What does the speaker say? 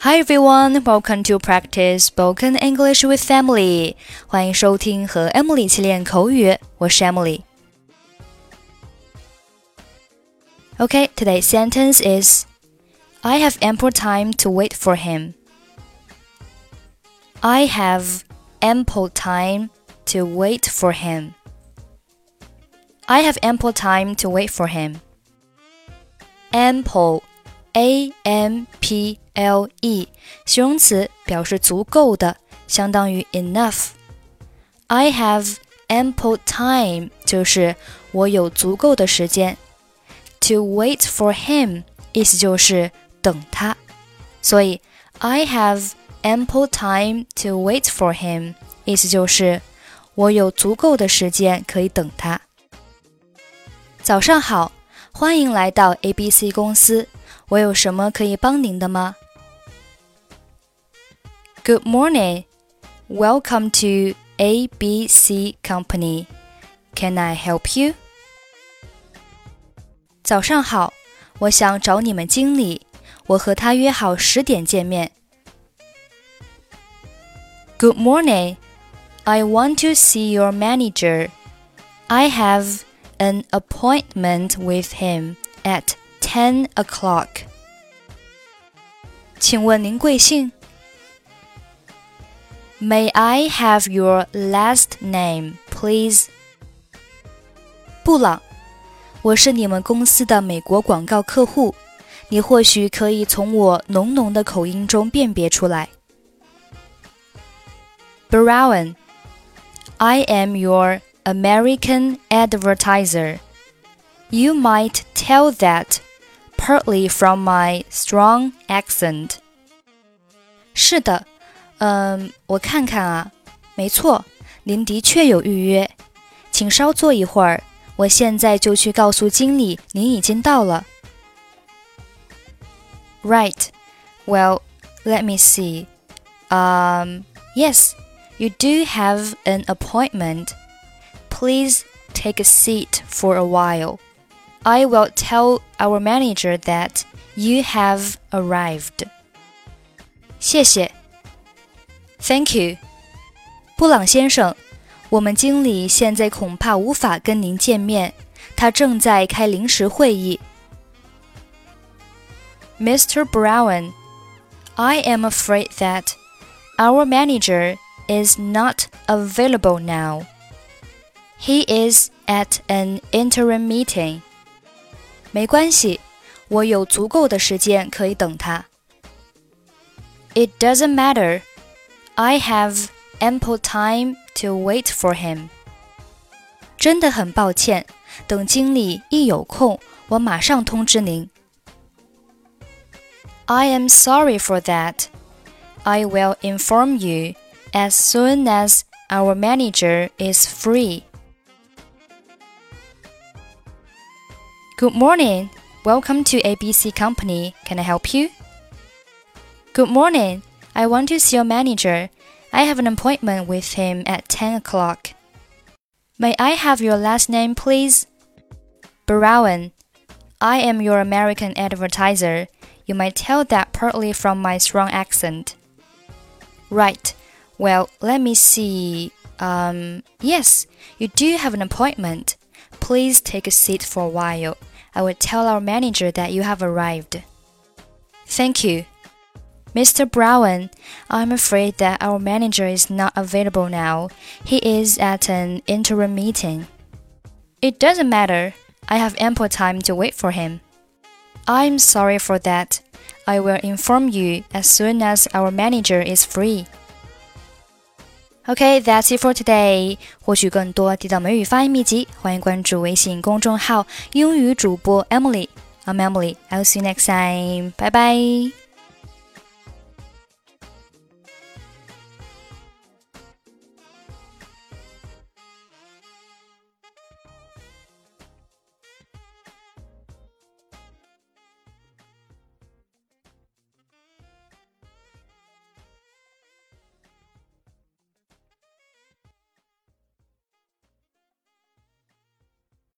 Hi everyone, welcome to practice spoken English with Emily. 欢迎收听和 Emily 一起练口语，我是 Emily。Okay, today's sentence is I have ample time to wait for him. I have ample time to wait for him. I have ample time to wait for him. Ample, A M P L E，形容词表示足够的，相当于 enough。I have ample time 就是我有足够的时间。To wait for him 意思就是等他，所以 I have ample time to wait for him 意思就是我有足够的时间可以等他。早上好，欢迎来到 ABC 公司，我有什么可以帮您的吗 Good morning. Welcome to ABC Company. Can I help you? 早上好，我想找你们经理。我和他约好十点见面。Good morning. I want to see your manager. I have an appointment with him at ten o'clock. 请问您贵姓？May I have your last name, please? 布朗，我是你们公司的美国广告客户，你或许可以从我浓浓的口音中辨别出来。Brown, I am your American advertiser. You might tell that partly from my strong accent. 是的。嗯，我看看啊，没错，您的确有预约，请稍坐一会儿，我现在就去告诉经理您已经到了。Right. Well, let me see. Um, yes, you do have an appointment. Please take a seat for a while. I will tell our manager that you have arrived. 谢谢。Thank you，布朗先生，我们经理现在恐怕无法跟您见面，他正在开临时会议。Mr. Brown, I am afraid that our manager is not available now. He is at an interim meeting. 没关系，我有足够的时间可以等他。It doesn't matter. I have ample time to wait for him。真的很抱歉，等经理一有空，我马上通知您。I am sorry for that. I will inform you as soon as our manager is free. Good morning. Welcome to ABC Company. Can I help you? Good morning. I want to see your manager. I have an appointment with him at 10 o'clock. May I have your last name, please? Brown. I am your American advertiser. You might tell that partly from my strong accent. Right. Well, let me see. Um, yes, you do have an appointment. Please take a seat for a while. I will tell our manager that you have arrived. Thank you. Mr. Brown, I'm afraid that our manager is not available now. He is at an interim meeting. It doesn't matter. I have ample time to wait for him. I'm sorry for that. I will inform you as soon as our manager is free. Okay, that's it for today. 获取更多地道美语发音秘籍，欢迎关注微信公众号“英语主播 Emily”。I'm Emily. I'll see you next time. Bye bye.